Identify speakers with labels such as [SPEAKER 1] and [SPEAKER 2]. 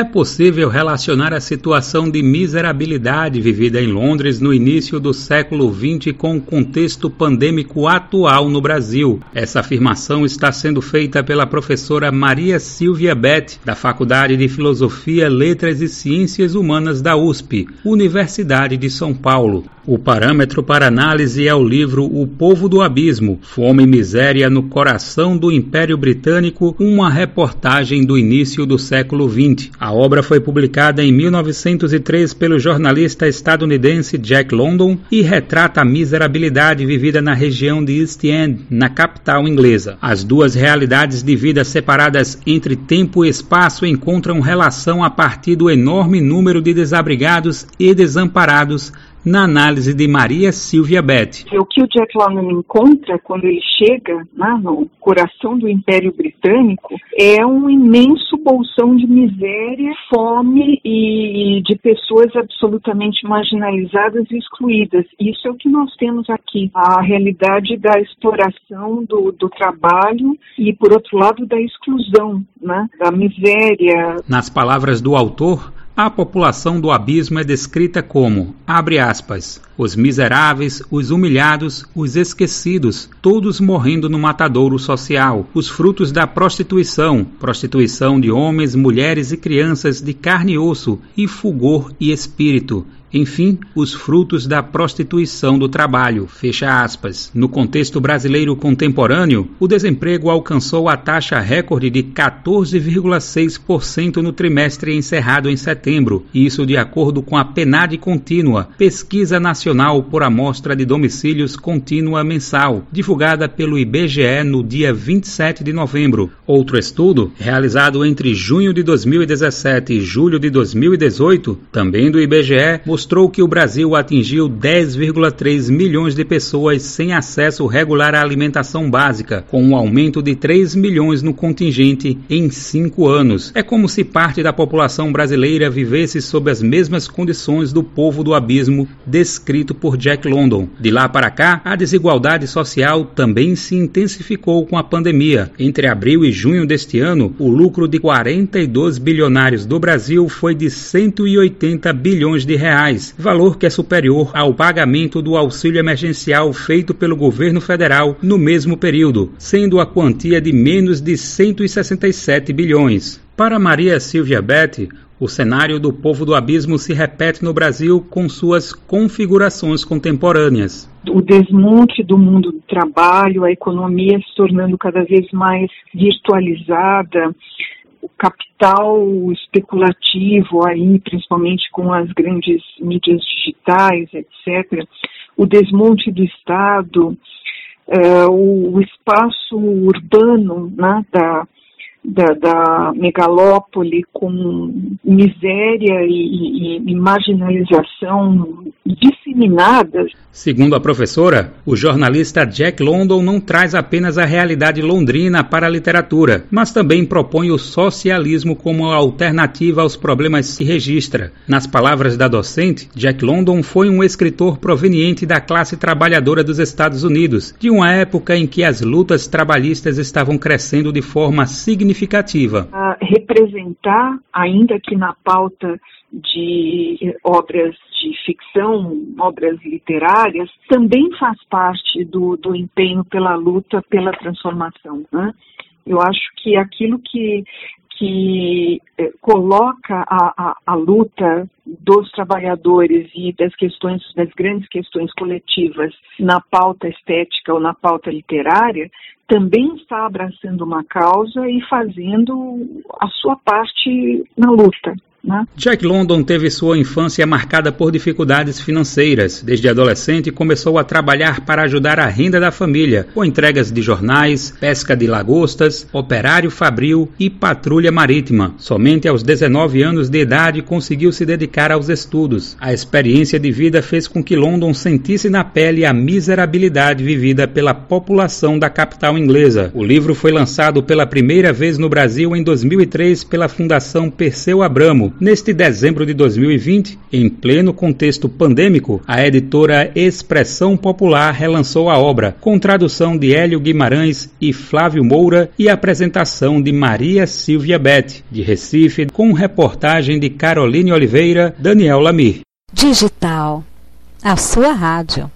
[SPEAKER 1] é possível relacionar a situação de miserabilidade vivida em Londres no início do século XX com o contexto pandêmico atual no Brasil. Essa afirmação está sendo feita pela professora Maria Silvia Beth, da Faculdade de Filosofia, Letras e Ciências Humanas da USP, Universidade de São Paulo. O parâmetro para análise é o livro O Povo do Abismo, Fome e Miséria no Coração do Império Britânico, uma reportagem do início do século XX. A obra foi publicada em 1903 pelo jornalista estadunidense Jack London e retrata a miserabilidade vivida na região de East End, na capital inglesa. As duas realidades de vida separadas entre tempo e espaço encontram relação a partir do enorme número de desabrigados e desamparados na análise de Maria Silvia Beth.
[SPEAKER 2] O que o Jack London encontra quando ele chega né, no coração do Império Britânico é um imenso bolsão de miséria, fome e de pessoas absolutamente marginalizadas e excluídas. Isso é o que nós temos aqui, a realidade da exploração do, do trabalho e, por outro lado, da exclusão, né, da miséria.
[SPEAKER 1] Nas palavras do autor, a população do abismo é descrita como, abre aspas, os miseráveis, os humilhados, os esquecidos, todos morrendo no matadouro social, os frutos da prostituição, prostituição de homens, mulheres e crianças de carne e osso, e fulgor e espírito, enfim, os frutos da prostituição do trabalho. Fecha aspas. No contexto brasileiro contemporâneo, o desemprego alcançou a taxa recorde de 14,6% no trimestre encerrado em setembro, isso de acordo com a PNAD contínua, Pesquisa Nacional por Amostra de Domicílios Contínua Mensal, divulgada pelo IBGE no dia 27 de novembro. Outro estudo, realizado entre junho de 2017 e julho de 2018, também do IBGE, mostrou que o Brasil atingiu 10,3 milhões de pessoas sem acesso regular à alimentação básica, com um aumento de 3 milhões no contingente em cinco anos. É como se parte da população brasileira vivesse sob as mesmas condições do povo do abismo descrito por Jack London. De lá para cá, a desigualdade social também se intensificou com a pandemia. Entre abril e junho deste ano, o lucro de 42 bilionários do Brasil foi de 180 bilhões de reais reais, valor que é superior ao pagamento do auxílio emergencial feito pelo governo federal no mesmo período, sendo a quantia de menos de 167 bilhões. Para Maria Silvia Betti, o cenário do povo do abismo se repete no Brasil com suas configurações contemporâneas.
[SPEAKER 2] O desmonte do mundo do trabalho, a economia se tornando cada vez mais virtualizada, o capital especulativo aí, principalmente com as grandes mídias digitais, etc., o desmonte do Estado, uh, o, espaço urbano né, da, da, da megalópole com miséria e, e, e marginalização disseminadas.
[SPEAKER 1] Segundo a professora, o jornalista Jack London não traz apenas a realidade londrina para a literatura, mas também propõe o socialismo como alternativa aos problemas que registra. Nas palavras da docente, Jack London foi um escritor proveniente da classe trabalhadora dos Estados Unidos, de uma época em que as lutas trabalhistas estavam crescendo de forma significativa significativa.
[SPEAKER 2] representar, ainda que na pauta de obras de ficção, obras literárias, também faz parte do, do empenho pela luta pela transformação. Né? Eu acho que aquilo que, que eh, coloca a, a, a, luta dos trabalhadores e das questões, das grandes questões coletivas na pauta estética ou na pauta literária, também está abraçando uma causa e fazendo a sua parte na luta. Né?
[SPEAKER 1] Jack London teve sua infância marcada por dificuldades financeiras. Desde adolescente, começou a trabalhar para ajudar a renda da família, com entregas de jornais, pesca de lagostas, operário fabril e patrulha marítima. Somente aos 19 anos de idade conseguiu se dedicar aos estudos. A experiência de vida fez com que London sentisse na pele a miserabilidade vivida pela população da capital inglesa. O livro foi lançado pela primeira vez no Brasil em 2003 pela Fundação Perseu Abramo Neste dezembro de 2020, em pleno contexto pandêmico, a editora Expressão Popular relançou a obra, com tradução de Hélio Guimarães e Flávio Moura e apresentação de Maria Silvia Beth, de Recife, com reportagem de Caroline Oliveira, Daniel Lamir.
[SPEAKER 3] Digital, a sua rádio.